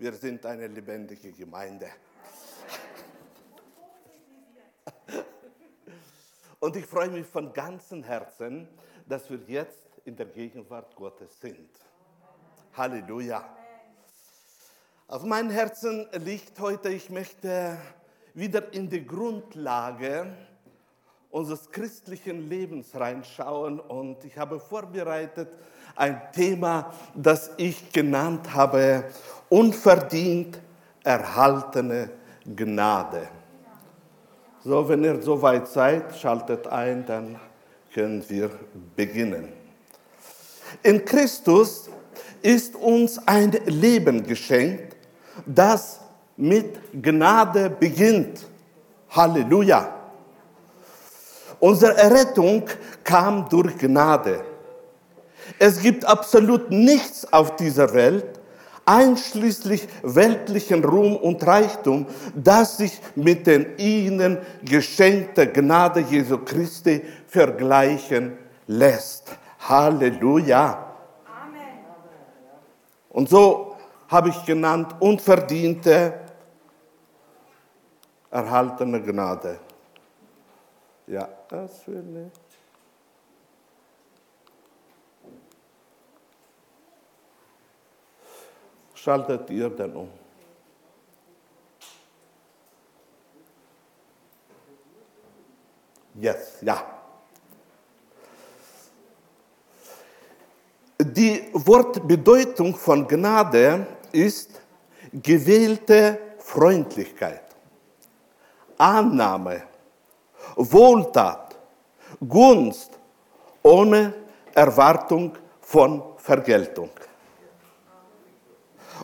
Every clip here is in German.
Wir sind eine lebendige Gemeinde. Und ich freue mich von ganzem Herzen, dass wir jetzt in der Gegenwart Gottes sind. Halleluja. Auf meinem Herzen liegt heute, ich möchte wieder in die Grundlage unseres christlichen Lebens reinschauen und ich habe vorbereitet ein Thema, das ich genannt habe, unverdient erhaltene Gnade. So, wenn ihr soweit seid, schaltet ein, dann können wir beginnen. In Christus ist uns ein Leben geschenkt, das mit Gnade beginnt. Halleluja. Unsere Errettung kam durch Gnade. Es gibt absolut nichts auf dieser Welt, einschließlich weltlichen Ruhm und Reichtum, das sich mit den ihnen geschenkten Gnade Jesu Christi vergleichen lässt. Halleluja. Amen. Und so habe ich genannt, unverdiente, erhaltene Gnade. Ja, das. Schaltet ihr dann um? Yes, ja. Die Wortbedeutung von Gnade ist gewählte Freundlichkeit, Annahme, Wohltat, Gunst ohne Erwartung von Vergeltung.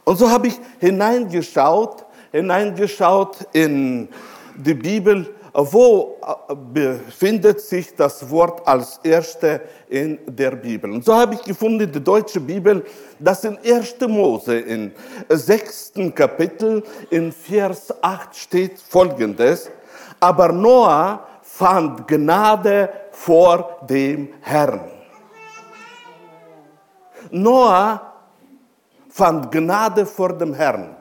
Und so habe ich hineingeschaut, hineingeschaut in die Bibel, wo äh, befindet sich das Wort als erste in der Bibel. Und so habe ich gefunden, die deutsche Bibel, dass in 1. Mose, im sechsten Kapitel, in Vers 8 steht folgendes, aber Noah fand Gnade vor dem Herrn. Noah fand Gnade vor dem Herrn.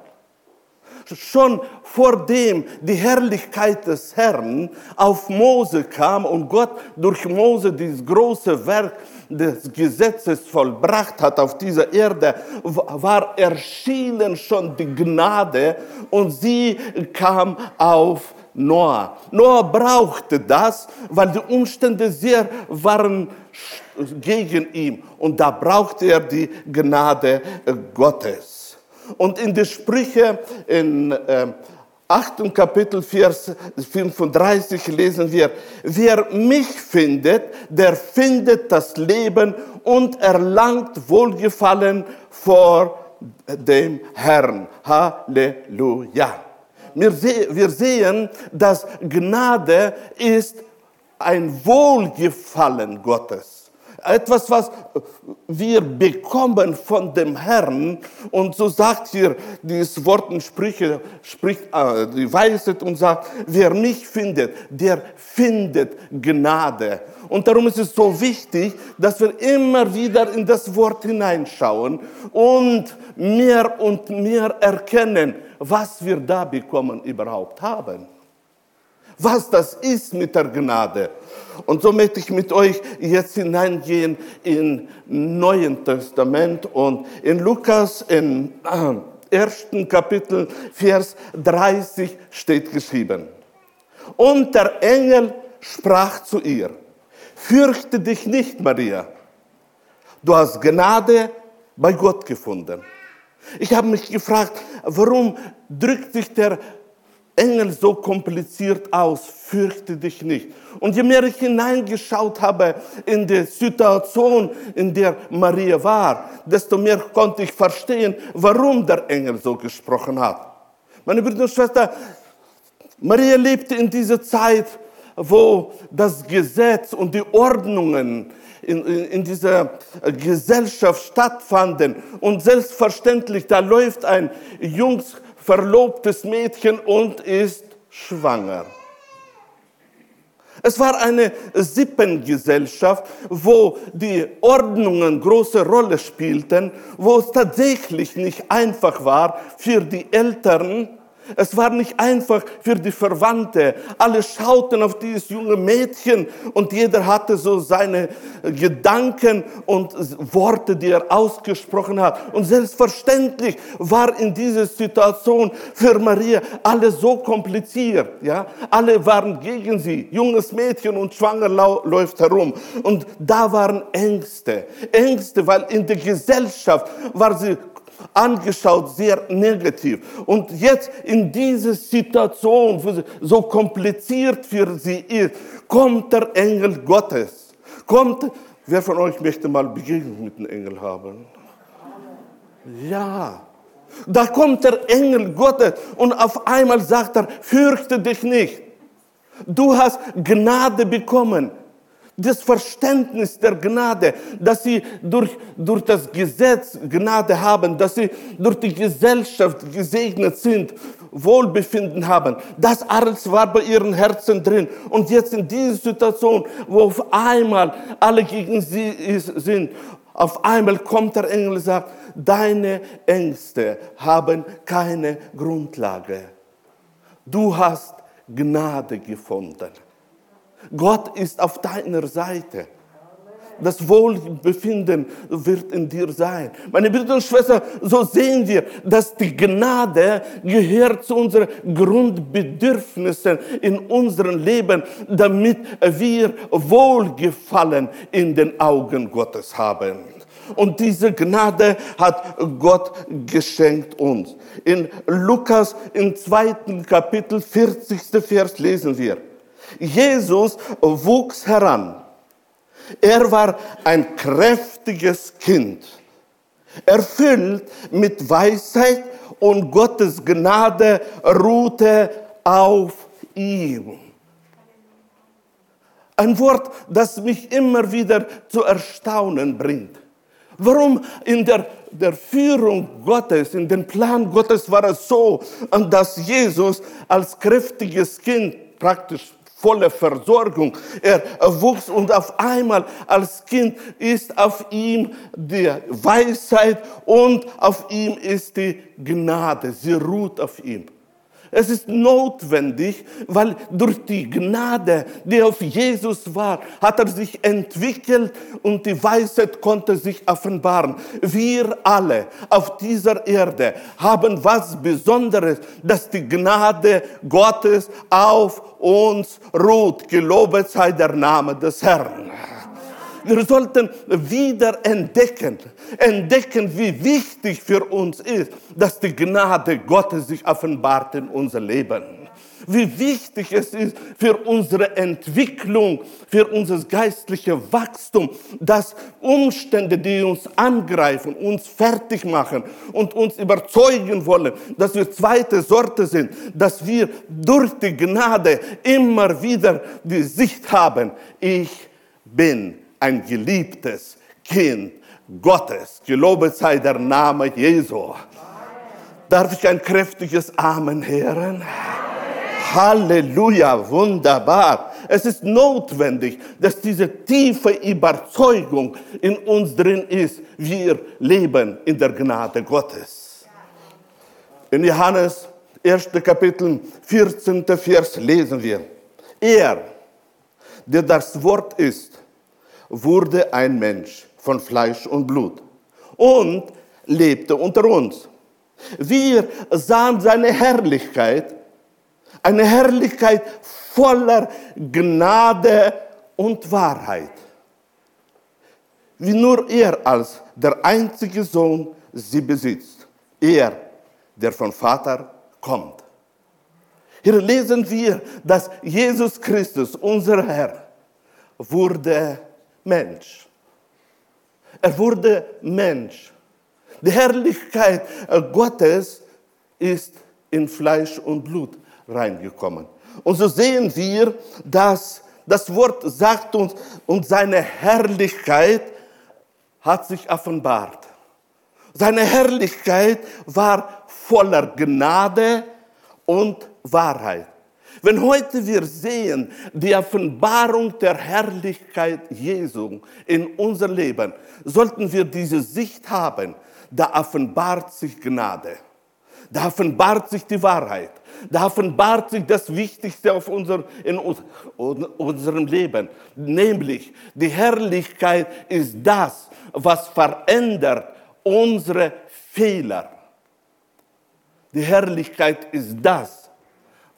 Schon vor dem die Herrlichkeit des Herrn auf Mose kam und Gott durch Mose dieses große Werk des Gesetzes vollbracht hat auf dieser Erde, war erschienen schon die Gnade und sie kam auf Noah. Noah brauchte das, weil die Umstände sehr waren gegen ihn und da brauchte er die Gnade äh, Gottes. Und in den Sprüche in äh, 8. Kapitel Vers 35 lesen wir, wer mich findet, der findet das Leben und erlangt Wohlgefallen vor dem Herrn. Halleluja. Wir sehen, dass Gnade ist ein Wohlgefallen Gottes etwas, was wir bekommen von dem Herrn. Und so sagt hier dieses Wort in Sprüche, spricht äh, die Weisheit und sagt, wer mich findet, der findet Gnade. Und darum ist es so wichtig, dass wir immer wieder in das Wort hineinschauen und mehr und mehr erkennen, was wir da bekommen überhaupt haben was das ist mit der Gnade. Und so möchte ich mit euch jetzt hineingehen in Neuen Testament und in Lukas im äh, ersten Kapitel, Vers 30 steht geschrieben. Und der Engel sprach zu ihr, fürchte dich nicht, Maria, du hast Gnade bei Gott gefunden. Ich habe mich gefragt, warum drückt sich der Engel so kompliziert aus, fürchte dich nicht. Und je mehr ich hineingeschaut habe in die Situation, in der Maria war, desto mehr konnte ich verstehen, warum der Engel so gesprochen hat. Meine Brüder und Schwestern, Maria lebte in dieser Zeit, wo das Gesetz und die Ordnungen in, in, in dieser Gesellschaft stattfanden. Und selbstverständlich, da läuft ein Jungs verlobtes Mädchen und ist schwanger. Es war eine Sippengesellschaft, wo die Ordnungen große Rolle spielten, wo es tatsächlich nicht einfach war für die Eltern, es war nicht einfach für die Verwandte. Alle schauten auf dieses junge Mädchen und jeder hatte so seine Gedanken und Worte, die er ausgesprochen hat. Und selbstverständlich war in dieser Situation für Maria alles so kompliziert. Ja? Alle waren gegen sie. Junges Mädchen und schwanger läuft herum. Und da waren Ängste. Ängste, weil in der Gesellschaft war sie angeschaut, sehr negativ. Und jetzt in dieser Situation, wo sie so kompliziert für sie ist, kommt der Engel Gottes. Kommt, wer von euch möchte mal Begegnung mit dem Engel haben? Ja. Da kommt der Engel Gottes und auf einmal sagt er, fürchte dich nicht. Du hast Gnade bekommen das Verständnis der Gnade, dass sie durch, durch das Gesetz Gnade haben, dass sie durch die Gesellschaft gesegnet sind, Wohlbefinden haben. Das alles war bei ihren Herzen drin. Und jetzt in dieser Situation, wo auf einmal alle gegen sie sind, auf einmal kommt der Engel und sagt, deine Ängste haben keine Grundlage. Du hast Gnade gefunden. Gott ist auf deiner Seite. Das Wohlbefinden wird in dir sein. Meine Brüder und Schwestern, so sehen wir, dass die Gnade gehört zu unseren Grundbedürfnissen in unserem Leben, damit wir Wohlgefallen in den Augen Gottes haben. Und diese Gnade hat Gott geschenkt uns. In Lukas im zweiten Kapitel, 40. Vers lesen wir. Jesus wuchs heran. Er war ein kräftiges Kind, erfüllt mit Weisheit und Gottes Gnade ruhte auf ihm. Ein Wort, das mich immer wieder zu erstaunen bringt. Warum in der, der Führung Gottes, in dem Plan Gottes war es so, dass Jesus als kräftiges Kind praktisch volle Versorgung. Er wuchs und auf einmal als Kind ist auf ihm die Weisheit und auf ihm ist die Gnade. Sie ruht auf ihm. Es ist notwendig, weil durch die Gnade, die auf Jesus war, hat er sich entwickelt und die Weisheit konnte sich offenbaren. Wir alle auf dieser Erde haben was Besonderes, dass die Gnade Gottes auf uns ruht. Gelobet sei der Name des Herrn. Wir sollten wieder entdecken, entdecken, wie wichtig für uns ist, dass die Gnade Gottes sich offenbart in unser Leben. Wie wichtig es ist für unsere Entwicklung, für unser geistliches Wachstum, dass Umstände, die uns angreifen, uns fertig machen und uns überzeugen wollen, dass wir zweite Sorte sind, dass wir durch die Gnade immer wieder die Sicht haben, ich bin ein geliebtes Kind Gottes. Gelobet sei der Name Jesu. Darf ich ein kräftiges Amen hören? Halleluja, wunderbar. Es ist notwendig, dass diese tiefe Überzeugung in uns drin ist. Wir leben in der Gnade Gottes. In Johannes 1. Kapitel 14. Vers lesen wir. Er, der das Wort ist, wurde ein Mensch von Fleisch und Blut und lebte unter uns. Wir sahen seine Herrlichkeit, eine Herrlichkeit voller Gnade und Wahrheit. Wie nur er als der einzige Sohn sie besitzt. Er, der vom Vater kommt. Hier lesen wir, dass Jesus Christus, unser Herr, wurde Mensch. Er wurde Mensch. Die Herrlichkeit Gottes ist in Fleisch und Blut reingekommen. Und so sehen wir, dass das Wort sagt uns, und seine Herrlichkeit hat sich offenbart. Seine Herrlichkeit war voller Gnade und Wahrheit. Wenn heute wir sehen die Offenbarung der Herrlichkeit Jesu in unser Leben, sollten wir diese Sicht haben, da offenbart sich Gnade. Da offenbart sich die Wahrheit. Da offenbart sich das Wichtigste auf unser, in unserem Leben. Nämlich, die Herrlichkeit ist das, was verändert unsere Fehler. Die Herrlichkeit ist das,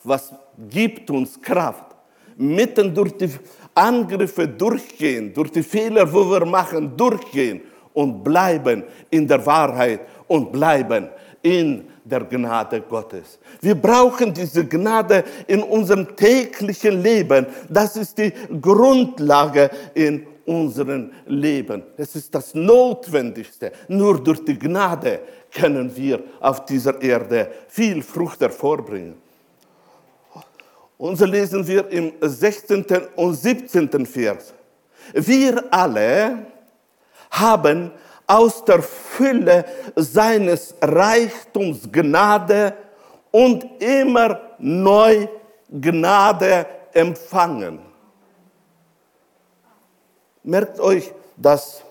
was gibt uns Kraft, mitten durch die Angriffe durchgehen, durch die Fehler, wo wir machen, durchgehen und bleiben in der Wahrheit und bleiben in der Gnade Gottes. Wir brauchen diese Gnade in unserem täglichen Leben. Das ist die Grundlage in unserem Leben. Es ist das Notwendigste. Nur durch die Gnade können wir auf dieser Erde viel Frucht hervorbringen. Und so lesen wir im 16. und 17. Vers. Wir alle haben aus der Fülle seines Reichtums Gnade und immer neu Gnade empfangen. Merkt euch, dass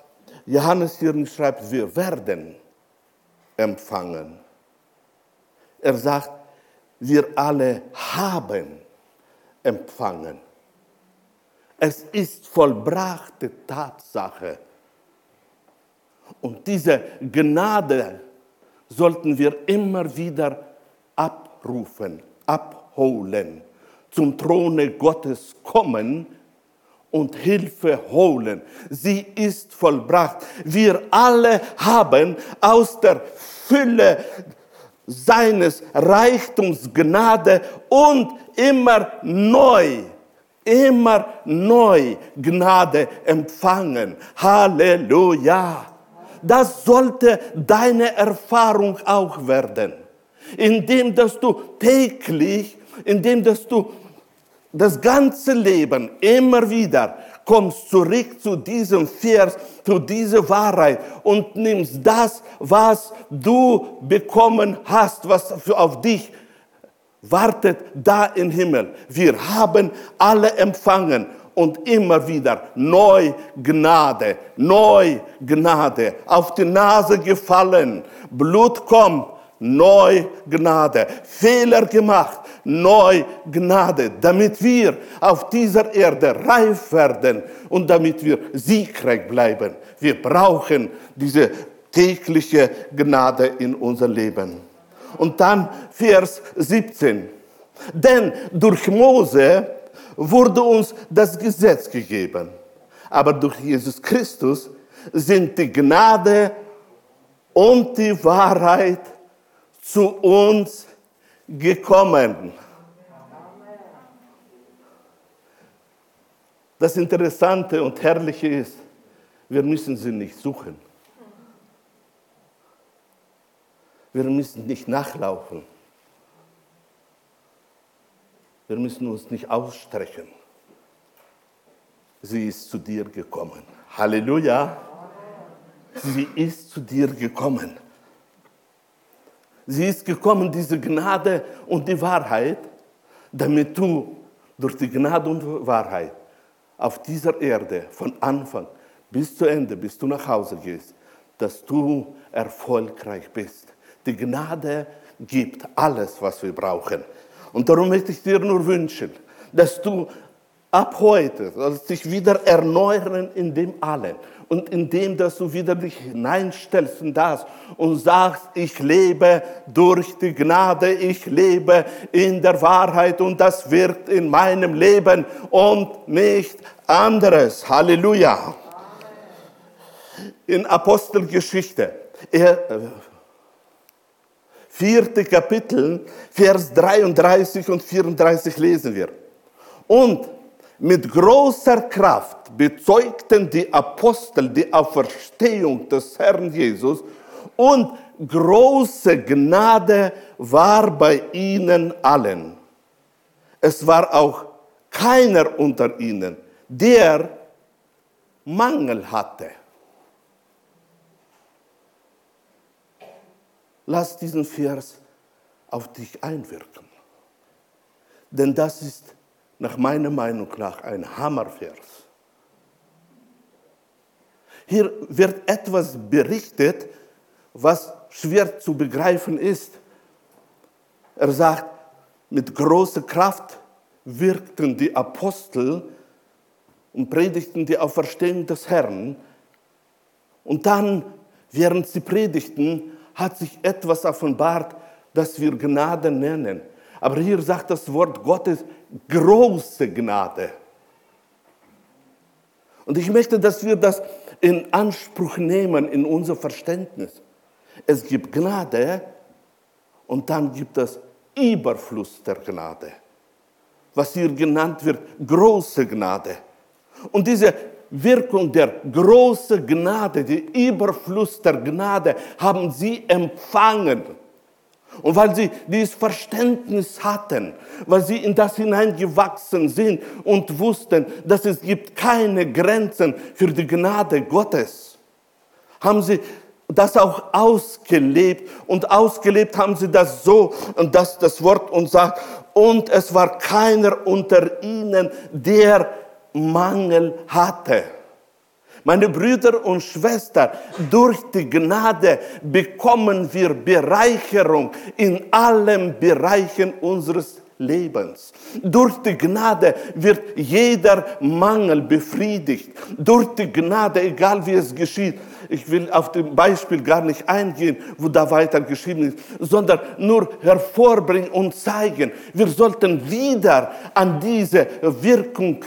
Johannes hier schreibt, wir werden empfangen. Er sagt, wir alle haben empfangen. Es ist vollbrachte Tatsache. Und diese Gnade sollten wir immer wieder abrufen, abholen, zum Throne Gottes kommen und Hilfe holen. Sie ist vollbracht. Wir alle haben aus der Fülle seines Reichtums Gnade und immer neu, immer neu Gnade empfangen. Halleluja. Das sollte deine Erfahrung auch werden. Indem, dass du täglich, indem, dass du das ganze Leben immer wieder kommst zurück zu diesem Vers, zu dieser Wahrheit und nimmst das, was du bekommen hast, was auf dich wartet, da im Himmel. Wir haben alle empfangen und immer wieder neu Gnade, neu Gnade, auf die Nase gefallen, Blut kommt, neu Gnade, Fehler gemacht, neu Gnade, damit wir auf dieser Erde reif werden und damit wir siegreich bleiben. Wir brauchen diese tägliche Gnade in unser Leben. Und dann Vers 17. Denn durch Mose wurde uns das Gesetz gegeben. Aber durch Jesus Christus sind die Gnade und die Wahrheit zu uns gekommen. Das Interessante und Herrliche ist, wir müssen sie nicht suchen. Wir müssen nicht nachlaufen. Wir müssen uns nicht ausstrecken. Sie ist zu dir gekommen. Halleluja. Sie ist zu dir gekommen. Sie ist gekommen, diese Gnade und die Wahrheit, damit du durch die Gnade und Wahrheit auf dieser Erde von Anfang bis zu Ende, bis du nach Hause gehst, dass du erfolgreich bist. Die Gnade gibt alles, was wir brauchen. Und darum möchte ich dir nur wünschen, dass du ab heute dich wieder erneuern in dem allen und in dem, dass du wieder dich hineinstellst in das und sagst, ich lebe durch die Gnade, ich lebe in der Wahrheit und das wirkt in meinem Leben und nicht anderes. Halleluja. In Apostelgeschichte, äh, vierte Kapitel, Vers 33 und 34 lesen wir. Und mit großer Kraft bezeugten die Apostel die Auferstehung des Herrn Jesus und große Gnade war bei ihnen allen. Es war auch keiner unter ihnen, der Mangel hatte. Lass diesen Vers auf dich einwirken. Denn das ist nach meiner Meinung nach ein Hammervers. Hier wird etwas berichtet, was schwer zu begreifen ist. Er sagt, mit großer Kraft wirkten die Apostel und predigten die Auferstehung des Herrn. Und dann, während sie predigten, hat sich etwas offenbart, das wir Gnade nennen. Aber hier sagt das Wort Gottes große Gnade. Und ich möchte, dass wir das in Anspruch nehmen in unser Verständnis. Es gibt Gnade und dann gibt es Überfluss der Gnade. Was hier genannt wird, große Gnade. Und diese Wirkung der großen Gnade, die Überfluss der Gnade haben sie empfangen. Und weil sie dieses Verständnis hatten, weil sie in das hineingewachsen sind und wussten, dass es gibt keine Grenzen für die Gnade Gottes, haben sie das auch ausgelebt. Und ausgelebt haben sie das so, dass das Wort uns sagt, und es war keiner unter ihnen, der Mangel hatte. Meine Brüder und Schwestern, durch die Gnade bekommen wir Bereicherung in allen Bereichen unseres Lebens. Durch die Gnade wird jeder Mangel befriedigt. Durch die Gnade, egal wie es geschieht, ich will auf das Beispiel gar nicht eingehen, wo da weiter geschrieben ist, sondern nur hervorbringen und zeigen. Wir sollten wieder an diese Wirkung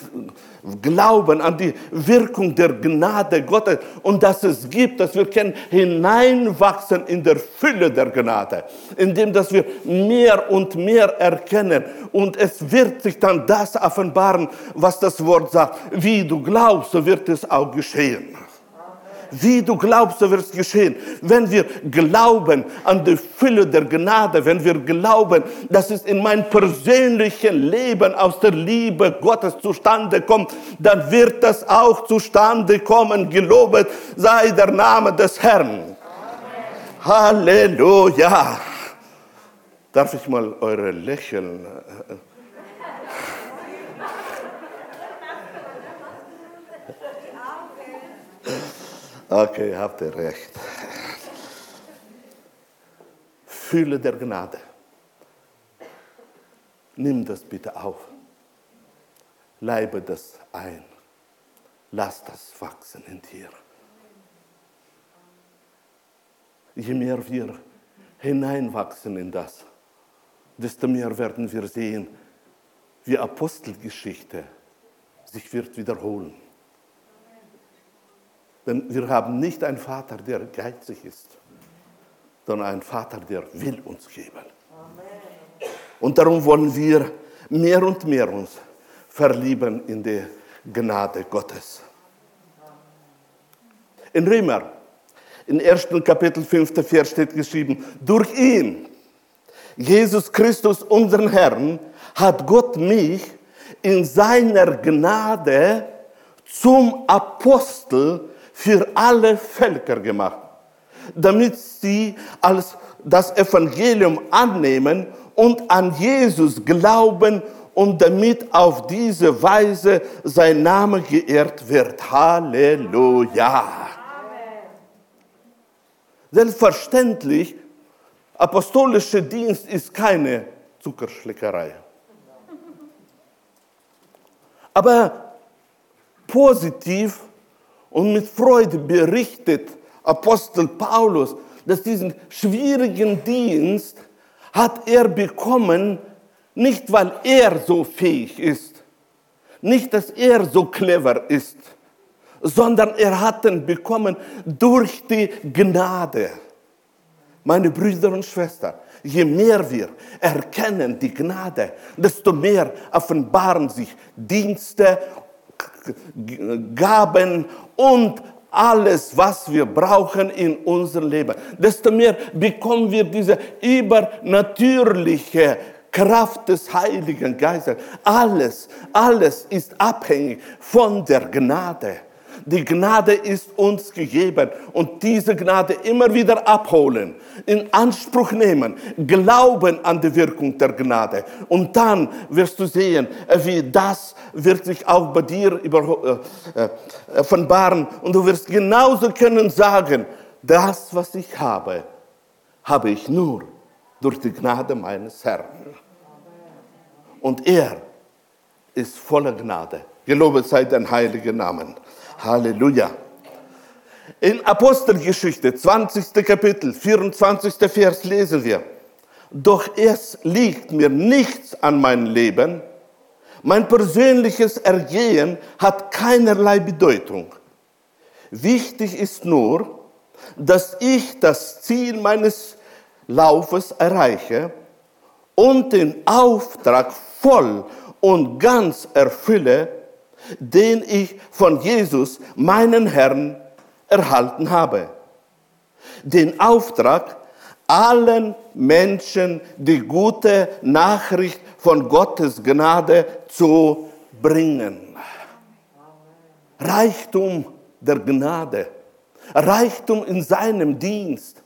glauben, an die Wirkung der Gnade Gottes und dass es gibt, dass wir können hineinwachsen in der Fülle der Gnade, indem dass wir mehr und mehr erkennen und es wird sich dann das offenbaren, was das Wort sagt. Wie du glaubst, so wird es auch geschehen. Wie du glaubst, so wird es geschehen. Wenn wir glauben an die Fülle der Gnade, wenn wir glauben, dass es in mein persönlichen Leben aus der Liebe Gottes zustande kommt, dann wird das auch zustande kommen. Gelobet sei der Name des Herrn. Amen. Halleluja. Darf ich mal eure Lächeln Okay, habt ihr recht. Fühle der Gnade. Nimm das bitte auf. Leibe das ein. Lass das wachsen in dir. Je mehr wir hineinwachsen in das, desto mehr werden wir sehen, wie Apostelgeschichte sich wird wiederholen. Denn wir haben nicht einen Vater, der geizig ist, sondern einen Vater, der will uns geben. Und darum wollen wir mehr und mehr uns verlieben in die Gnade Gottes. In Römer, im ersten Kapitel 5. Vers steht geschrieben, durch ihn, Jesus Christus, unseren Herrn, hat Gott mich in seiner Gnade zum Apostel für alle Völker gemacht, damit sie als das Evangelium annehmen und an Jesus glauben und damit auf diese Weise sein Name geehrt wird. Halleluja. Amen. Selbstverständlich, apostolischer Dienst ist keine Zuckerschleckerei. Aber positiv und mit Freude berichtet Apostel Paulus, dass diesen schwierigen Dienst hat er bekommen, nicht weil er so fähig ist, nicht dass er so clever ist, sondern er hat ihn bekommen durch die Gnade. Meine Brüder und Schwestern, je mehr wir erkennen die Gnade, desto mehr offenbaren sich Dienste Gaben und alles, was wir brauchen in unserem Leben. Desto mehr bekommen wir diese übernatürliche Kraft des Heiligen Geistes. Alles, alles ist abhängig von der Gnade. Die Gnade ist uns gegeben und diese Gnade immer wieder abholen, in Anspruch nehmen, glauben an die Wirkung der Gnade. Und dann wirst du sehen, wie das sich auch bei dir über, äh, äh, offenbaren und du wirst genauso können sagen, das, was ich habe, habe ich nur durch die Gnade meines Herrn. Und er ist voller Gnade. Gelobet sei dein heiliger Namen. Halleluja. In Apostelgeschichte, 20. Kapitel, 24. Vers lesen wir, doch es liegt mir nichts an meinem Leben, mein persönliches Ergehen hat keinerlei Bedeutung. Wichtig ist nur, dass ich das Ziel meines Laufes erreiche und den Auftrag voll und ganz erfülle, den ich von Jesus, meinen Herrn, erhalten habe. Den Auftrag, allen Menschen die gute Nachricht von Gottes Gnade zu bringen. Reichtum der Gnade, Reichtum in seinem Dienst,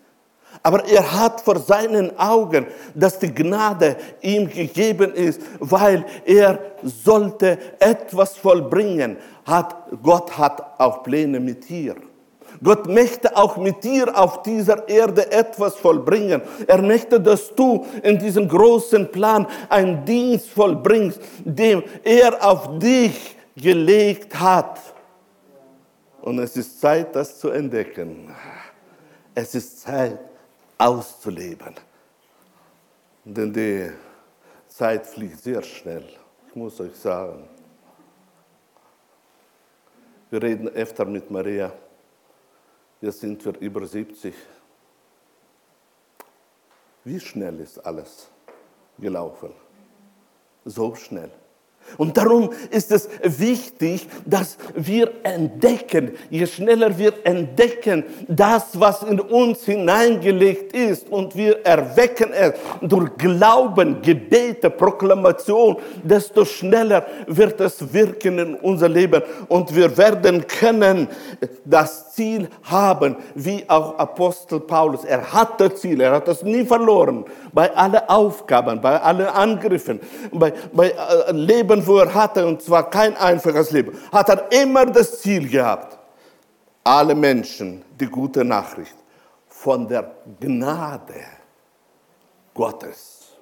aber er hat vor seinen Augen, dass die Gnade ihm gegeben ist, weil er sollte etwas vollbringen. Hat, Gott hat auch Pläne mit dir. Gott möchte auch mit dir auf dieser Erde etwas vollbringen. Er möchte, dass du in diesem großen Plan einen Dienst vollbringst, den er auf dich gelegt hat. Und es ist Zeit, das zu entdecken. Es ist Zeit, auszuleben. Denn die Zeit fliegt sehr schnell, ich muss euch sagen. Wir reden öfter mit Maria, jetzt sind wir über 70. Wie schnell ist alles gelaufen? So schnell. Und darum ist es wichtig, dass wir entdecken, je schneller wir entdecken, das, was in uns hineingelegt ist und wir erwecken es durch Glauben, Gebete, Proklamation, desto schneller wird es wirken in unser Leben und wir werden können das Ziel haben, wie auch Apostel Paulus. Er hat das Ziel, er hat das nie verloren. Bei allen Aufgaben, bei allen Angriffen, bei, bei äh, Leben Leben, wo er hatte, und zwar kein einfaches Leben, hat er immer das Ziel gehabt, alle Menschen die gute Nachricht von der Gnade Gottes,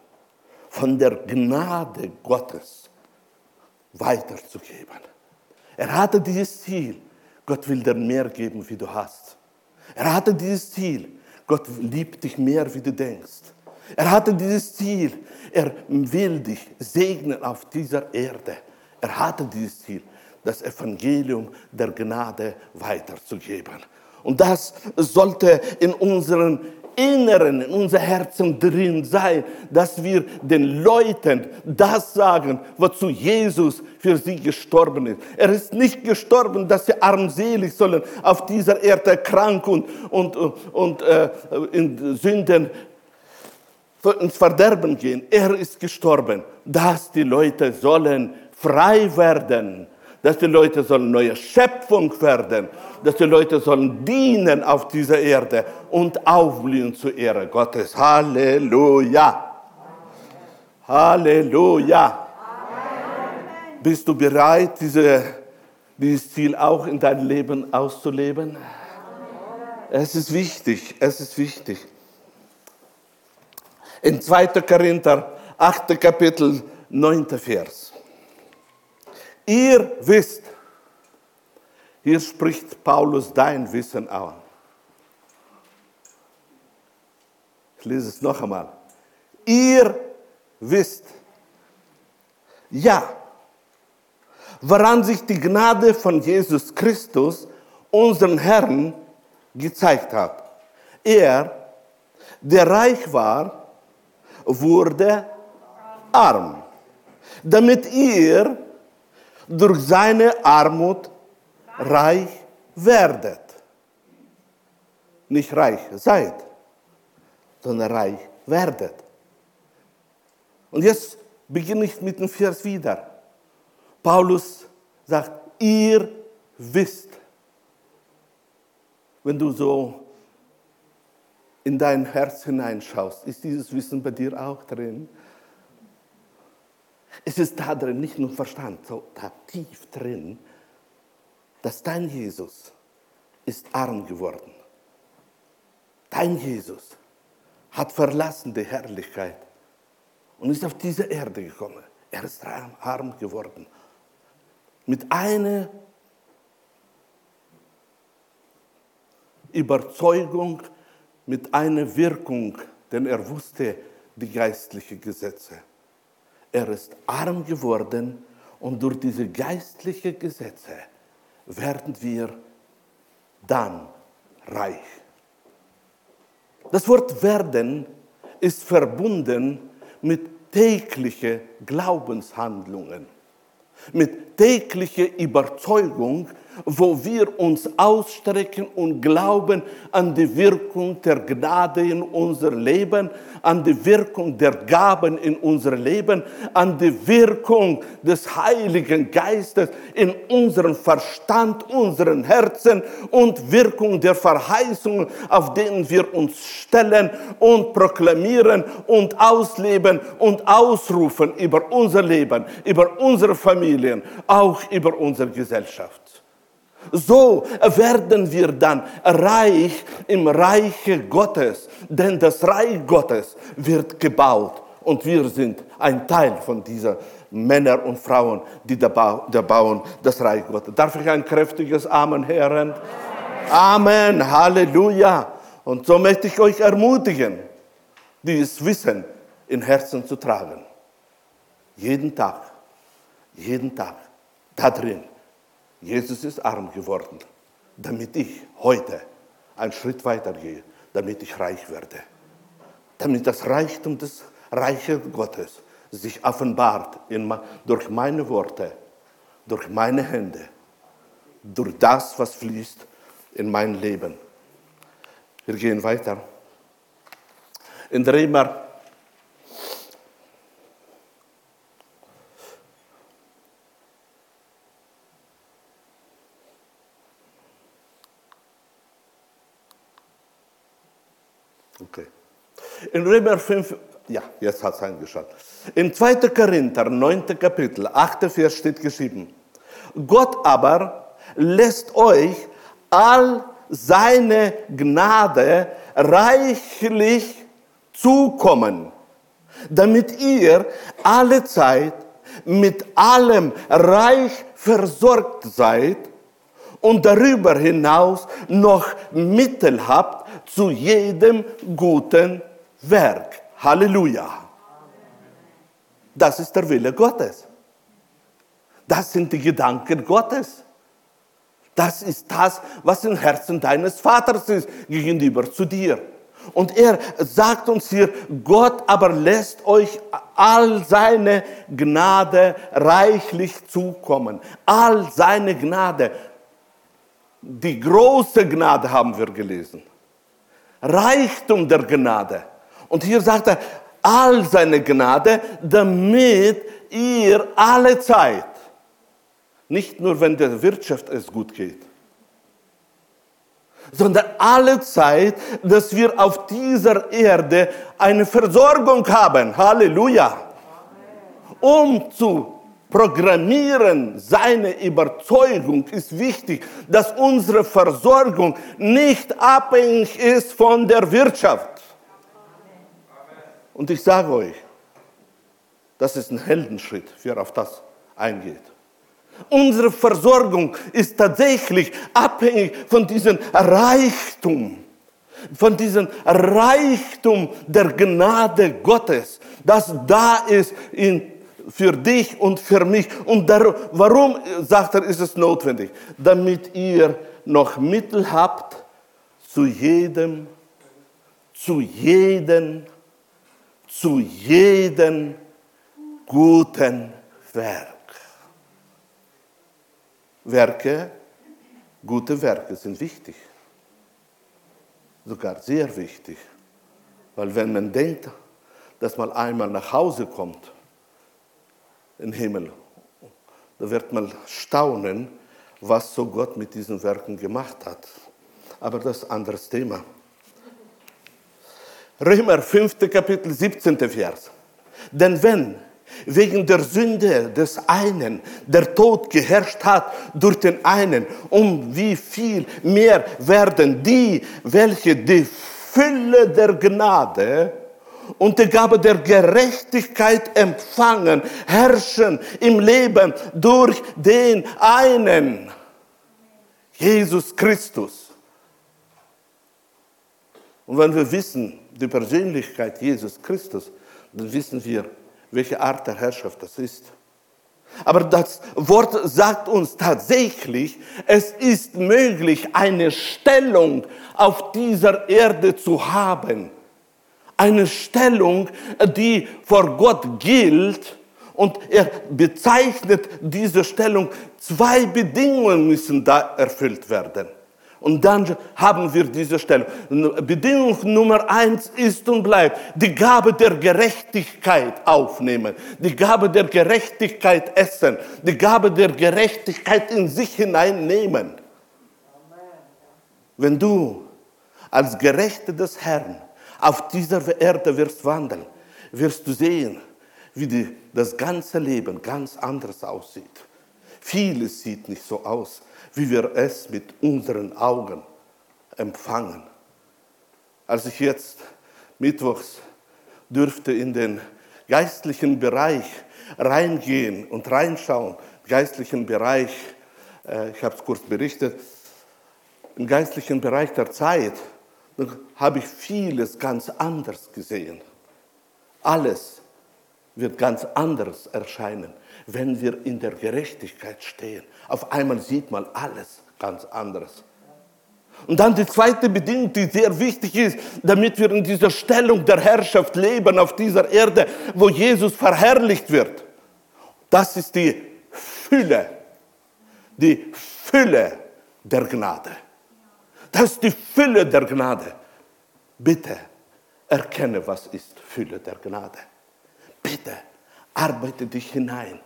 von der Gnade Gottes weiterzugeben. Er hatte dieses Ziel, Gott will dir mehr geben, wie du hast. Er hatte dieses Ziel, Gott liebt dich mehr, wie du denkst. Er hatte dieses Ziel. Er will dich segnen auf dieser Erde. Er hatte dieses Ziel, das Evangelium der Gnade weiterzugeben. Und das sollte in unseren Inneren, in unser Herzen drin sein, dass wir den Leuten das sagen, wozu Jesus für sie gestorben ist. Er ist nicht gestorben, dass sie armselig sollen auf dieser Erde krank und, und, und äh, in Sünden ins Verderben gehen. Er ist gestorben, dass die Leute sollen frei werden, dass die Leute sollen neue Schöpfung werden, dass die Leute sollen dienen auf dieser Erde und aufblühen zur Ehre Gottes. Halleluja. Halleluja. Amen. Bist du bereit, diese, dieses Ziel auch in deinem Leben auszuleben? Es ist wichtig, es ist wichtig in 2. Korinther, 8. Kapitel, 9. Vers. Ihr wisst, hier spricht Paulus dein Wissen an. Ich lese es noch einmal. Ihr wisst, ja, woran sich die Gnade von Jesus Christus, unseren Herrn, gezeigt hat. Er, der reich war, wurde arm, damit ihr durch seine Armut reich werdet. Nicht reich seid, sondern reich werdet. Und jetzt beginne ich mit dem Vers wieder. Paulus sagt, ihr wisst. wenn du so in dein Herz hineinschaust, ist dieses Wissen bei dir auch drin? Es ist da drin, nicht nur Verstand, so da tief drin, dass dein Jesus ist arm geworden. Dein Jesus hat verlassen die Herrlichkeit und ist auf diese Erde gekommen. Er ist arm geworden. Mit einer Überzeugung, mit einer Wirkung, denn er wusste die geistlichen Gesetze. Er ist arm geworden und durch diese geistlichen Gesetze werden wir dann reich. Das Wort werden ist verbunden mit täglichen Glaubenshandlungen, mit täglicher Überzeugung, wo wir uns ausstrecken und glauben an die Wirkung der Gnade in unser Leben, an die Wirkung der Gaben in unser Leben, an die Wirkung des Heiligen Geistes in unserem Verstand, unseren Herzen und Wirkung der Verheißungen, auf denen wir uns stellen und proklamieren und ausleben und ausrufen über unser Leben, über unsere Familien, auch über unsere Gesellschaft. So werden wir dann reich im Reiche Gottes, denn das Reich Gottes wird gebaut und wir sind ein Teil von dieser Männer und Frauen, die da, bauen das Reich Gottes. Darf ich ein kräftiges Amen hören? Amen, Halleluja. Und so möchte ich euch ermutigen, dieses Wissen in Herzen zu tragen. Jeden Tag, jeden Tag, da drin Jesus ist arm geworden, damit ich heute einen Schritt weitergehe, damit ich reich werde. Damit das Reichtum des Reiches Gottes sich offenbart in, durch meine Worte, durch meine Hände, durch das, was fließt in mein Leben. Wir gehen weiter. In Römer Okay. In Römer 5, ja, jetzt hat es eingeschaut. In 2. Korinther, 9. Kapitel, 8. Vers steht geschrieben, Gott aber lässt euch all seine Gnade reichlich zukommen, damit ihr alle Zeit mit allem reich versorgt seid und darüber hinaus noch Mittel habt, zu jedem guten Werk. Halleluja. Das ist der Wille Gottes. Das sind die Gedanken Gottes. Das ist das, was im Herzen deines Vaters ist gegenüber zu dir. Und er sagt uns hier, Gott aber lässt euch all seine Gnade reichlich zukommen. All seine Gnade. Die große Gnade haben wir gelesen. Reichtum der Gnade. Und hier sagt er, all seine Gnade, damit ihr alle Zeit, nicht nur wenn der Wirtschaft es gut geht, sondern alle Zeit, dass wir auf dieser Erde eine Versorgung haben. Halleluja. Um zu Programmieren, seine Überzeugung ist wichtig, dass unsere Versorgung nicht abhängig ist von der Wirtschaft. Und ich sage euch, das ist ein Heldenschritt, wer auf das eingeht. Unsere Versorgung ist tatsächlich abhängig von diesem Reichtum, von diesem Reichtum der Gnade Gottes, das da ist in für dich und für mich. Und darum, warum, sagt er, ist es notwendig? Damit ihr noch Mittel habt zu jedem, zu jedem, zu jedem guten Werk. Werke, gute Werke sind wichtig. Sogar sehr wichtig. Weil wenn man denkt, dass man einmal nach Hause kommt im Himmel. Da wird man staunen, was so Gott mit diesen Werken gemacht hat. aber das ist ein anderes Thema. Römer 5. Kapitel 17. Vers. Denn wenn wegen der Sünde des einen der Tod geherrscht hat durch den einen, um wie viel mehr werden die, welche die Fülle der Gnade und die Gabe der Gerechtigkeit empfangen, herrschen im Leben durch den einen, Jesus Christus. Und wenn wir wissen, die Persönlichkeit Jesus Christus, dann wissen wir, welche Art der Herrschaft das ist. Aber das Wort sagt uns tatsächlich, es ist möglich, eine Stellung auf dieser Erde zu haben. Eine Stellung, die vor Gott gilt. Und er bezeichnet diese Stellung, zwei Bedingungen müssen da erfüllt werden. Und dann haben wir diese Stellung. Bedingung Nummer eins ist und bleibt, die Gabe der Gerechtigkeit aufnehmen, die Gabe der Gerechtigkeit essen, die Gabe der Gerechtigkeit in sich hineinnehmen. Wenn du als Gerechte des Herrn auf dieser Erde wirst wandeln, wirst du sehen, wie die, das ganze Leben ganz anders aussieht. Vieles sieht nicht so aus wie wir es mit unseren Augen empfangen. Als ich jetzt mittwochs dürfte in den geistlichen Bereich reingehen und reinschauen, geistlichen Bereich, äh, ich habe es kurz berichtet, im geistlichen Bereich der Zeit, habe ich vieles ganz anders gesehen. Alles wird ganz anders erscheinen, wenn wir in der Gerechtigkeit stehen. Auf einmal sieht man alles ganz anderes. Und dann die zweite Bedingung, die sehr wichtig ist, damit wir in dieser Stellung der Herrschaft leben auf dieser Erde, wo Jesus verherrlicht wird. Das ist die Fülle, die Fülle der Gnade. Das ist die Fülle der Gnade. Bitte erkenne, was ist Fülle der Gnade. Bitte arbeite dich hinein.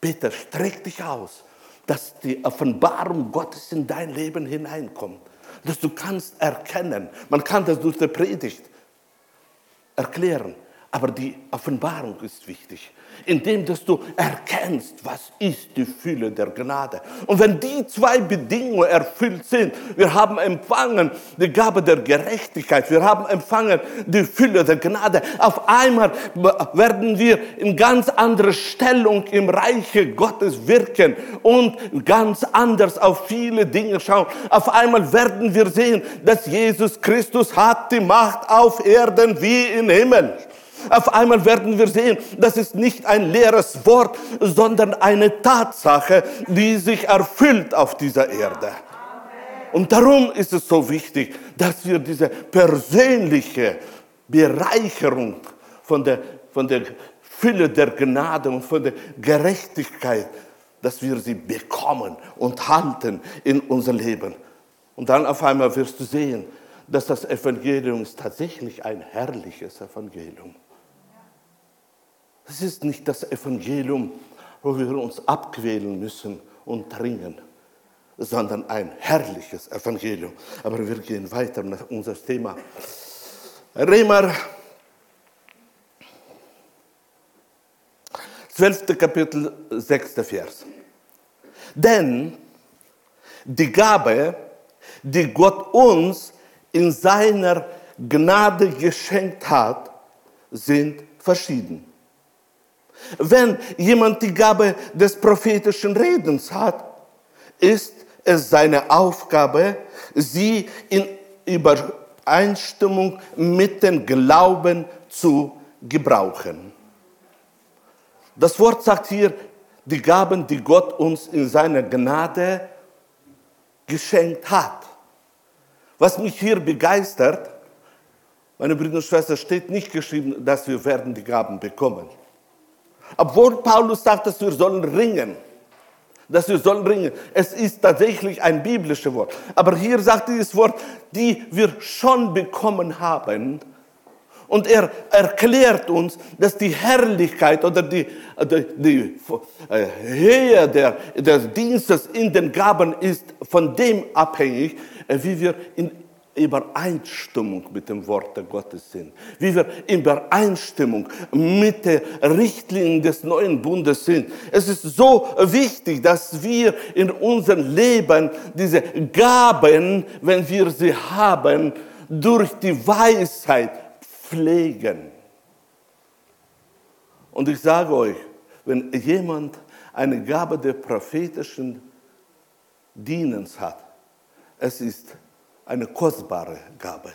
Bitte streck dich aus, dass die Offenbarung Gottes in dein Leben hineinkommt. Dass du kannst erkennen. Man kann das durch die Predigt erklären. Aber die Offenbarung ist wichtig indem dass du erkennst, was ist die Fülle der Gnade. Und wenn die zwei Bedingungen erfüllt sind, wir haben empfangen die Gabe der Gerechtigkeit, wir haben empfangen die Fülle der Gnade, auf einmal werden wir in ganz andere Stellung im Reiche Gottes wirken und ganz anders auf viele Dinge schauen. Auf einmal werden wir sehen, dass Jesus Christus hat die Macht auf Erden wie im Himmel. Auf einmal werden wir sehen, das ist nicht ein leeres Wort, sondern eine Tatsache, die sich erfüllt auf dieser Erde. Und darum ist es so wichtig, dass wir diese persönliche Bereicherung von der, von der Fülle der Gnade und von der Gerechtigkeit, dass wir sie bekommen und halten in unser Leben. Und dann auf einmal wirst du sehen, dass das Evangelium ist tatsächlich ein herrliches Evangelium. Es ist nicht das Evangelium, wo wir uns abquälen müssen und ringen, sondern ein herrliches Evangelium. Aber wir gehen weiter nach unserem Thema. Römer 12. Kapitel, 6. Vers. Denn die Gabe, die Gott uns in seiner Gnade geschenkt hat, sind verschieden. Wenn jemand die Gabe des prophetischen Redens hat, ist es seine Aufgabe, sie in Übereinstimmung mit dem Glauben zu gebrauchen. Das Wort sagt hier, die Gaben, die Gott uns in seiner Gnade geschenkt hat. Was mich hier begeistert, meine Brüder und Schwestern, steht nicht geschrieben, dass wir werden die Gaben bekommen. Obwohl Paulus sagt, dass wir sollen ringen. Dass wir sollen ringen. Es ist tatsächlich ein biblisches Wort. Aber hier sagt dieses Wort, die wir schon bekommen haben. Und er erklärt uns, dass die Herrlichkeit oder die, die, die Höhe der, des Dienstes in den Gaben ist von dem abhängig, äh, wie wir in Übereinstimmung mit dem Wort Gottes sind, wie wir in Übereinstimmung mit den Richtlinien des neuen Bundes sind. Es ist so wichtig, dass wir in unserem Leben diese Gaben, wenn wir sie haben, durch die Weisheit pflegen. Und ich sage euch, wenn jemand eine Gabe der prophetischen Dienens hat, es ist eine kostbare Gabe.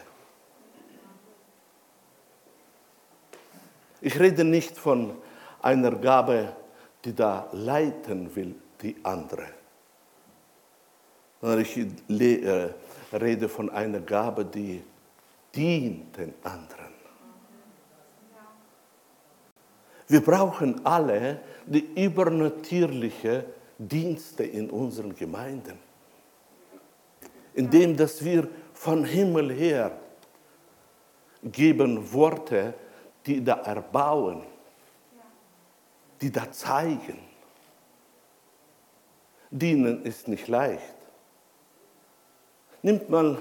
Ich rede nicht von einer Gabe, die da leiten will, die andere, sondern ich äh, rede von einer Gabe, die dient den anderen. Wir brauchen alle die übernatürliche Dienste in unseren Gemeinden indem dass wir von Himmel her geben Worte, die da erbauen, die da zeigen. Dienen ist nicht leicht. Nimmt mal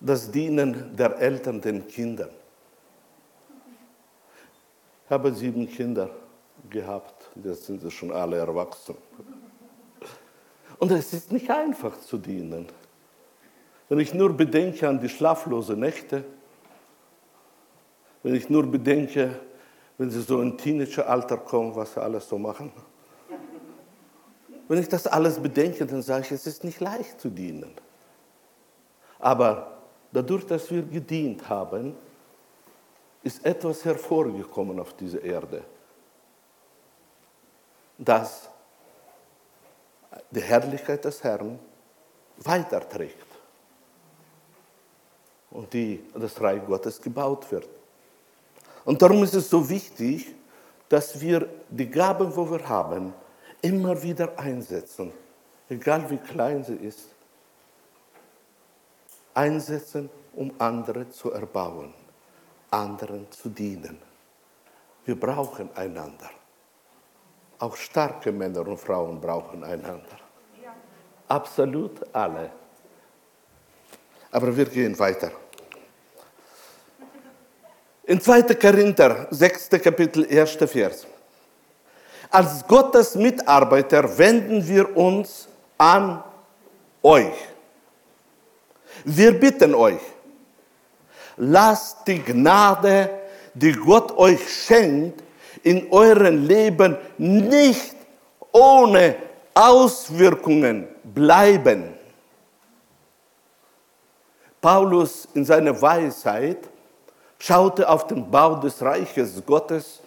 das Dienen der Eltern den Kindern. Ich habe sieben Kinder gehabt, jetzt sind sie schon alle erwachsen. Und es ist nicht einfach zu dienen. Wenn ich nur bedenke an die schlaflosen Nächte, wenn ich nur bedenke, wenn sie so in Teenageralter kommen, was sie alles so machen. Wenn ich das alles bedenke, dann sage ich, es ist nicht leicht zu dienen. Aber dadurch, dass wir gedient haben, ist etwas hervorgekommen auf dieser Erde, das die Herrlichkeit des Herrn weiterträgt und die, das Reich Gottes gebaut wird. Und darum ist es so wichtig, dass wir die Gaben, wo wir haben, immer wieder einsetzen, egal wie klein sie ist, einsetzen, um andere zu erbauen, anderen zu dienen. Wir brauchen einander. Auch starke Männer und Frauen brauchen einander. Absolut alle. Aber wir gehen weiter. In 2. Korinther, 6. Kapitel, 1. Vers. Als Gottes Mitarbeiter wenden wir uns an euch. Wir bitten euch, lasst die Gnade, die Gott euch schenkt, in eurem Leben nicht ohne Auswirkungen bleiben. Paulus in seiner Weisheit schaute auf den Bau des Reiches Gottes,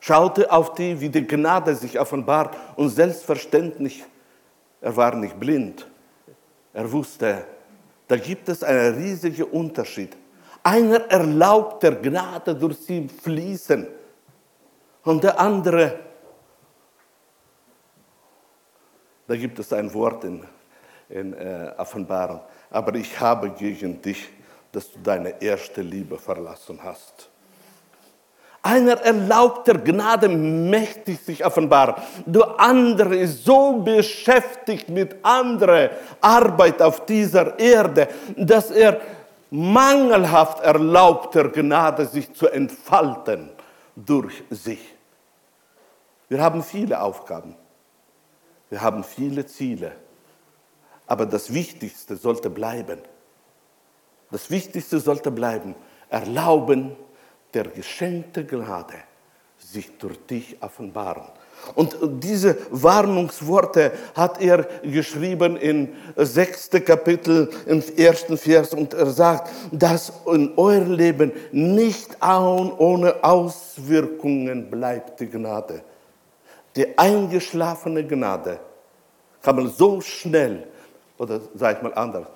schaute auf die, wie die Gnade sich offenbart und selbstverständlich, er war nicht blind. Er wusste, da gibt es einen riesigen Unterschied. Einer erlaubt der Gnade durch sie fließen und der andere, da gibt es ein Wort in, in äh, Offenbarung, aber ich habe gegen dich, dass du deine erste Liebe verlassen hast. Einer erlaubt der Gnade mächtig sich offenbaren. Der andere ist so beschäftigt mit anderer Arbeit auf dieser Erde, dass er mangelhaft erlaubt der Gnade sich zu entfalten durch sich. Wir haben viele Aufgaben. Wir haben viele Ziele. Aber das Wichtigste sollte bleiben. Das Wichtigste sollte bleiben. Erlauben der geschenkte Gnade sich durch dich offenbaren. Und diese Warnungsworte hat er geschrieben in sechste Kapitel, im ersten Vers. Und er sagt, dass in eurem Leben nicht ohne Auswirkungen bleibt die Gnade. Die eingeschlafene Gnade kann man so schnell, oder sage ich mal anders,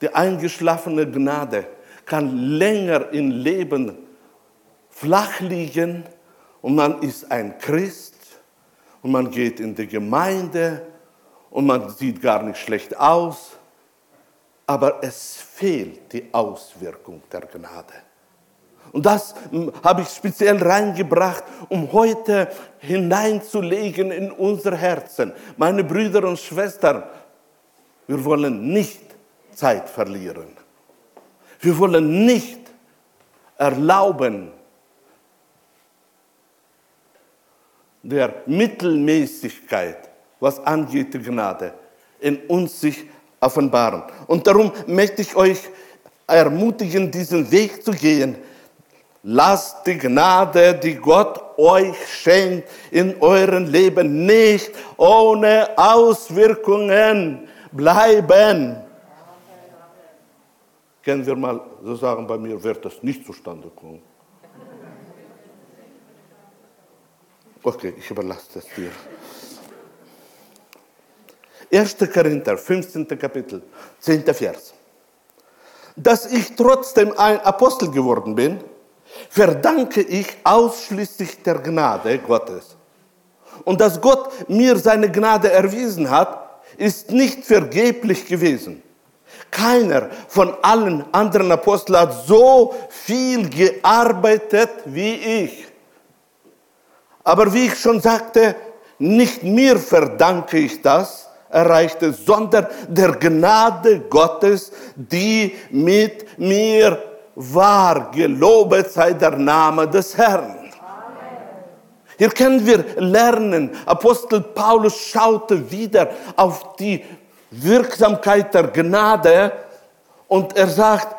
die eingeschlafene Gnade kann länger im Leben flach liegen und man ist ein Christ und man geht in die Gemeinde und man sieht gar nicht schlecht aus, aber es fehlt die Auswirkung der Gnade. Und das hm, habe ich speziell reingebracht, um heute hineinzulegen in unser Herzen. Meine Brüder und Schwestern, wir wollen nicht Zeit verlieren. Wir wollen nicht erlauben, der Mittelmäßigkeit, was angeht die Gnade, in uns sich offenbaren. Und darum möchte ich euch ermutigen, diesen Weg zu gehen. Lasst die Gnade, die Gott euch schenkt, in eurem Leben nicht ohne Auswirkungen bleiben. Können wir mal so sagen, bei mir wird das nicht zustande kommen. Okay, ich überlasse das dir. 1. Korinther, 15. Kapitel, 10. Vers. Dass ich trotzdem ein Apostel geworden bin, verdanke ich ausschließlich der Gnade Gottes. Und dass Gott mir seine Gnade erwiesen hat, ist nicht vergeblich gewesen. Keiner von allen anderen Aposteln hat so viel gearbeitet wie ich. Aber wie ich schon sagte, nicht mir verdanke ich das Erreichte, sondern der Gnade Gottes, die mit mir war. Gelobet sei der Name des Herrn. Hier können wir lernen, Apostel Paulus schaute wieder auf die Wirksamkeit der Gnade und er sagt,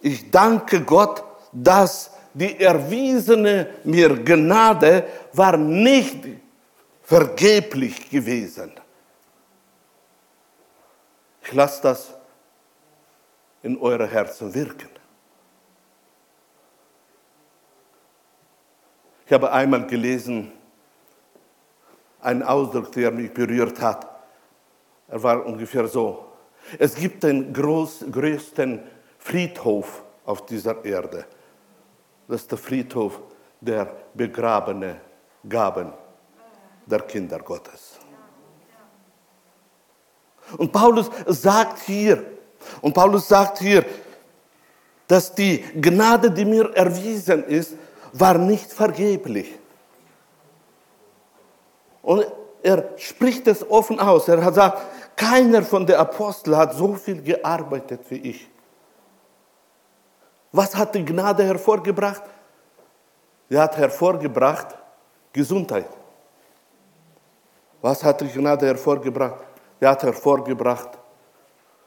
ich danke Gott, dass die erwiesene mir Gnade war nicht vergeblich gewesen. Ich lasse das in eure Herzen wirken. Ich habe einmal gelesen, einen Ausdruck, der mich berührt hat. Er war ungefähr so. Es gibt den groß, größten Friedhof auf dieser Erde. Das ist der Friedhof der begrabenen Gaben der Kinder Gottes. Und Paulus sagt hier, und Paulus sagt hier, dass die Gnade, die mir erwiesen ist, war nicht vergeblich. Und er spricht es offen aus. Er hat gesagt, keiner von den Aposteln hat so viel gearbeitet wie ich. Was hat die Gnade hervorgebracht? Sie hat hervorgebracht Gesundheit. Was hat die Gnade hervorgebracht? Sie hat hervorgebracht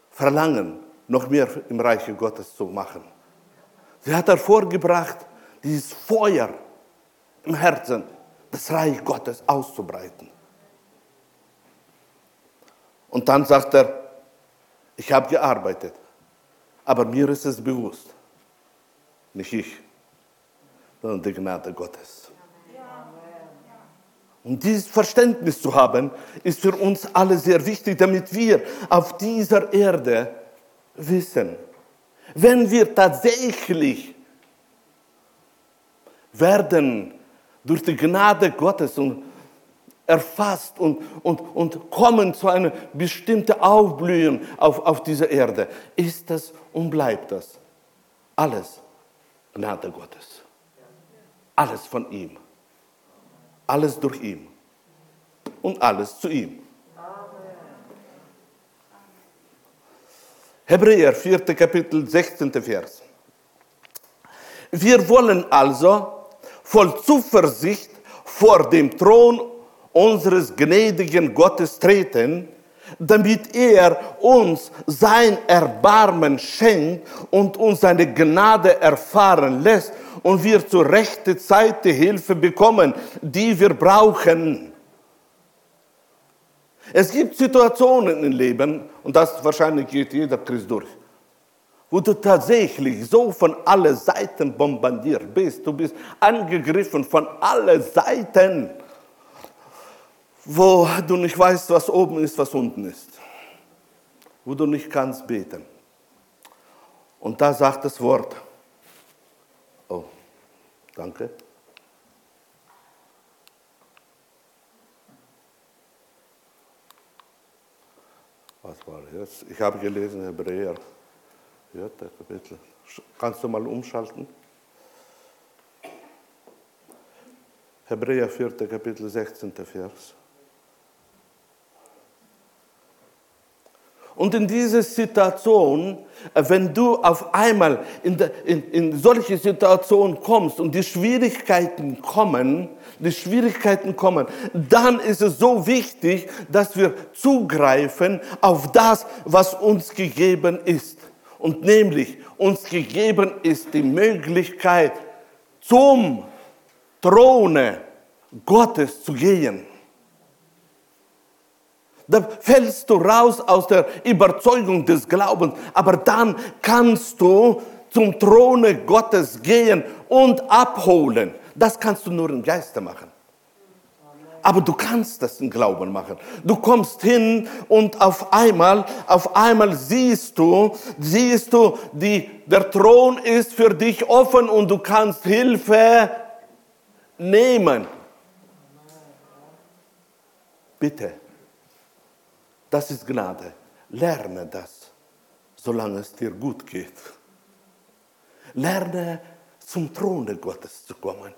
Verlangen, noch mehr im Reiche Gottes zu machen. Sie hat hervorgebracht dieses Feuer im Herzen, das Reich Gottes auszubreiten. Und dann sagt er, ich habe gearbeitet, aber mir ist es bewusst, nicht ich, sondern die Gnade Gottes. Und dieses Verständnis zu haben, ist für uns alle sehr wichtig, damit wir auf dieser Erde wissen, wenn wir tatsächlich werden durch die Gnade Gottes und erfasst und, und, und kommen zu einem bestimmten Aufblühen auf, auf dieser Erde, ist das und bleibt das alles Gnade Gottes. Alles von ihm. Alles durch ihn. Und alles zu ihm. Hebräer 4. Kapitel 16. Vers. Wir wollen also voll Zuversicht vor dem Thron unseres gnädigen Gottes treten, damit er uns sein Erbarmen schenkt und uns seine Gnade erfahren lässt und wir zur rechten Zeit die Hilfe bekommen, die wir brauchen. Es gibt Situationen im Leben, und das wahrscheinlich geht jeder Christ durch, wo du tatsächlich so von allen Seiten bombardiert bist. Du bist angegriffen von allen Seiten wo du nicht weißt, was oben ist, was unten ist, wo du nicht kannst beten. Und da sagt das Wort, oh, danke. Was war das? Ich habe gelesen Hebräer, vierte Kapitel. Kannst du mal umschalten? Hebräer 4. Kapitel 16. Vers. Und in dieser Situation, äh, wenn du auf einmal in, de, in, in solche Situationen kommst und die Schwierigkeiten kommen, die Schwierigkeiten kommen, dann ist es so wichtig, dass wir zugreifen auf das, was uns gegeben ist. Und nämlich uns gegeben ist die Möglichkeit, zum Throne Gottes zu gehen. Da fällst du raus aus der Überzeugung des Glaubens, aber dann kannst du zum Throne Gottes gehen und abholen. Das kannst du nur im Geiste machen. Aber du kannst das im Glauben machen. Du kommst hin und auf einmal, auf einmal siehst du, siehst du, die, der Thron ist für dich offen und du kannst Hilfe nehmen. Bitte. Das ist Gnade. Lerne das, solange es dir gut geht. Lerne zum Throne Gottes zu kommen.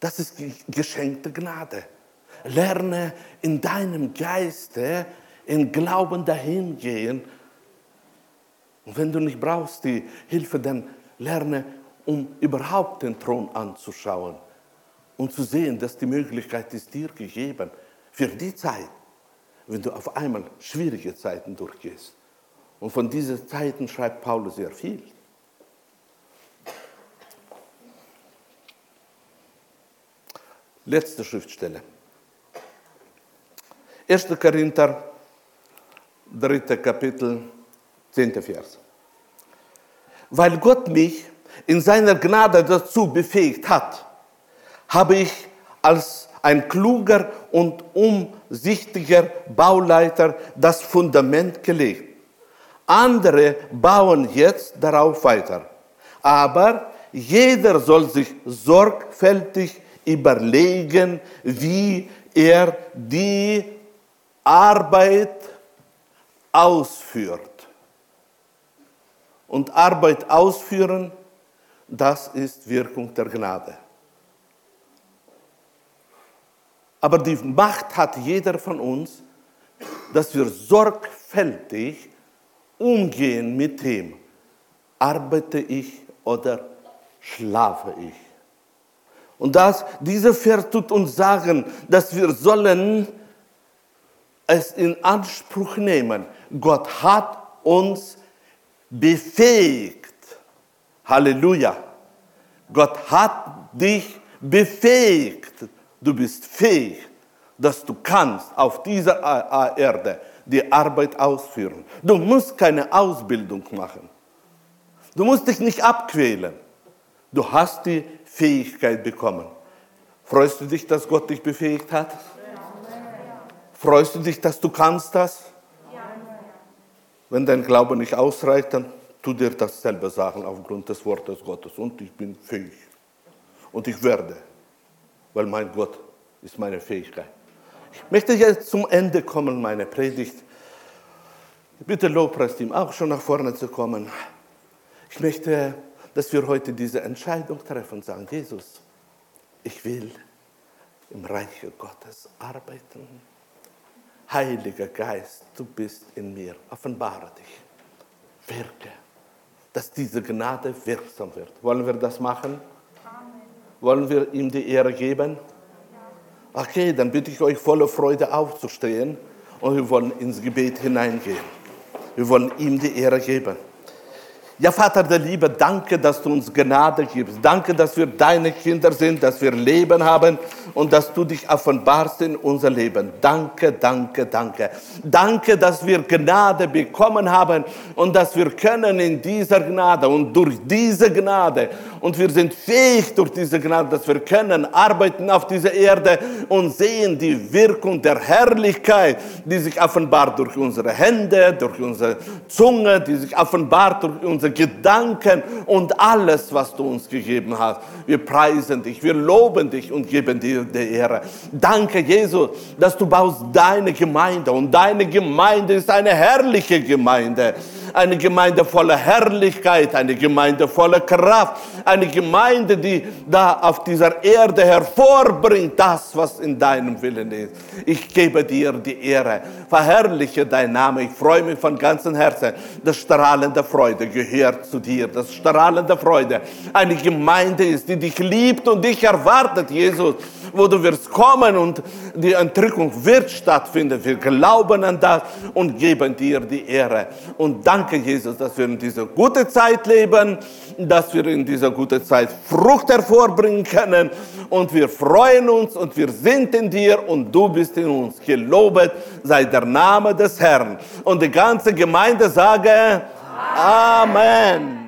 Das ist geschenkte Gnade. Lerne in deinem Geiste in Glauben dahin gehen. Und wenn du nicht brauchst die Hilfe, dann lerne, um überhaupt den Thron anzuschauen und zu sehen, dass die Möglichkeit ist dir gegeben für die Zeit, wenn du auf einmal schwierige Zeiten durchgehst. Und von diesen Zeiten schreibt Paulus sehr viel. Letzte Schriftstelle. 1. Korinther, 3. Kapitel, 10. Vers. Weil Gott mich in seiner Gnade dazu befähigt hat, habe ich als ein kluger und umsichtiger Bauleiter das Fundament gelegt. Andere bauen jetzt darauf weiter. Aber jeder soll sich sorgfältig überlegen, wie er die Arbeit ausführt. Und Arbeit ausführen, das ist Wirkung der Gnade. Aber die Macht hat jeder von uns, dass wir sorgfältig umgehen mit dem, arbeite ich oder schlafe ich. Und das, dieser Vers tut uns sagen, dass wir sollen es in Anspruch nehmen. Gott hat uns befähigt. Halleluja. Gott hat dich befähigt. Du bist fähig, dass du kannst auf dieser Erde die Arbeit ausführen. Du musst keine Ausbildung machen. Du musst dich nicht abquälen. Du hast die Fähigkeit bekommen. Freust du dich, dass Gott dich befähigt hat? Freust du dich, dass du kannst das? Wenn dein Glaube nicht ausreicht, dann tu dir dasselbe sagen aufgrund des Wortes Gottes. Und ich bin fähig. Und ich werde, weil mein Gott ist meine Fähigkeit. Ich möchte jetzt zum Ende kommen, meine Predigt. Bitte Lobpreisteam auch schon nach vorne zu kommen. Ich möchte dass wir heute diese Entscheidung treffen und sagen, Jesus, ich will im Reiche Gottes arbeiten. Heiliger Geist, du bist in mir, offenbare dich, wirke, dass diese Gnade wirksam wird. Wollen wir das machen? Amen. Wollen wir ihm die Ehre geben? Okay, dann bitte ich euch voller Freude aufzustehen und wir wollen ins Gebet hineingehen. Wir wollen ihm die Ehre geben. Ja, Vater der Liebe, danke, dass du uns Gnade gibst. Danke, dass wir deine Kinder sind, dass wir Leben haben und dass du dich offenbarst in unser Leben. Danke, danke, danke. Danke, dass wir Gnade bekommen haben und dass wir können in dieser Gnade und durch diese Gnade und wir sind fähig durch diese Gnade, dass wir können arbeiten auf dieser Erde und sehen die Wirkung der Herrlichkeit, die sich offenbart durch unsere Hände, durch unsere Zunge, die sich offenbart durch unsere unsere Gedanken und alles, was du uns gegeben hast. Wir preisen dich, wir loben dich und geben dir die Ehre. Danke, Jesus, dass du baust deine Gemeinde und deine Gemeinde ist eine herrliche Gemeinde eine Gemeinde voller Herrlichkeit, eine Gemeinde voller Kraft, eine Gemeinde, die da auf dieser Erde hervorbringt, das, was in deinem Willen ist. Ich gebe dir die Ehre, verherrliche dein Name. Ich freue mich von ganzem Herzen. Das strahlende Freude gehört zu dir. Das strahlende Freude. Eine Gemeinde ist, die dich liebt und dich erwartet, Jesus wo du wirst kommen und die Entrückung wird stattfinden. Wir glauben an das und geben dir die Ehre. Und danke, Jesus, dass wir in dieser guten Zeit leben, dass wir in dieser guten Zeit Frucht hervorbringen können. Und wir freuen uns und wir sind in dir und du bist in uns. Gelobet sei der Name des Herrn. Und die ganze Gemeinde sage Amen. Amen.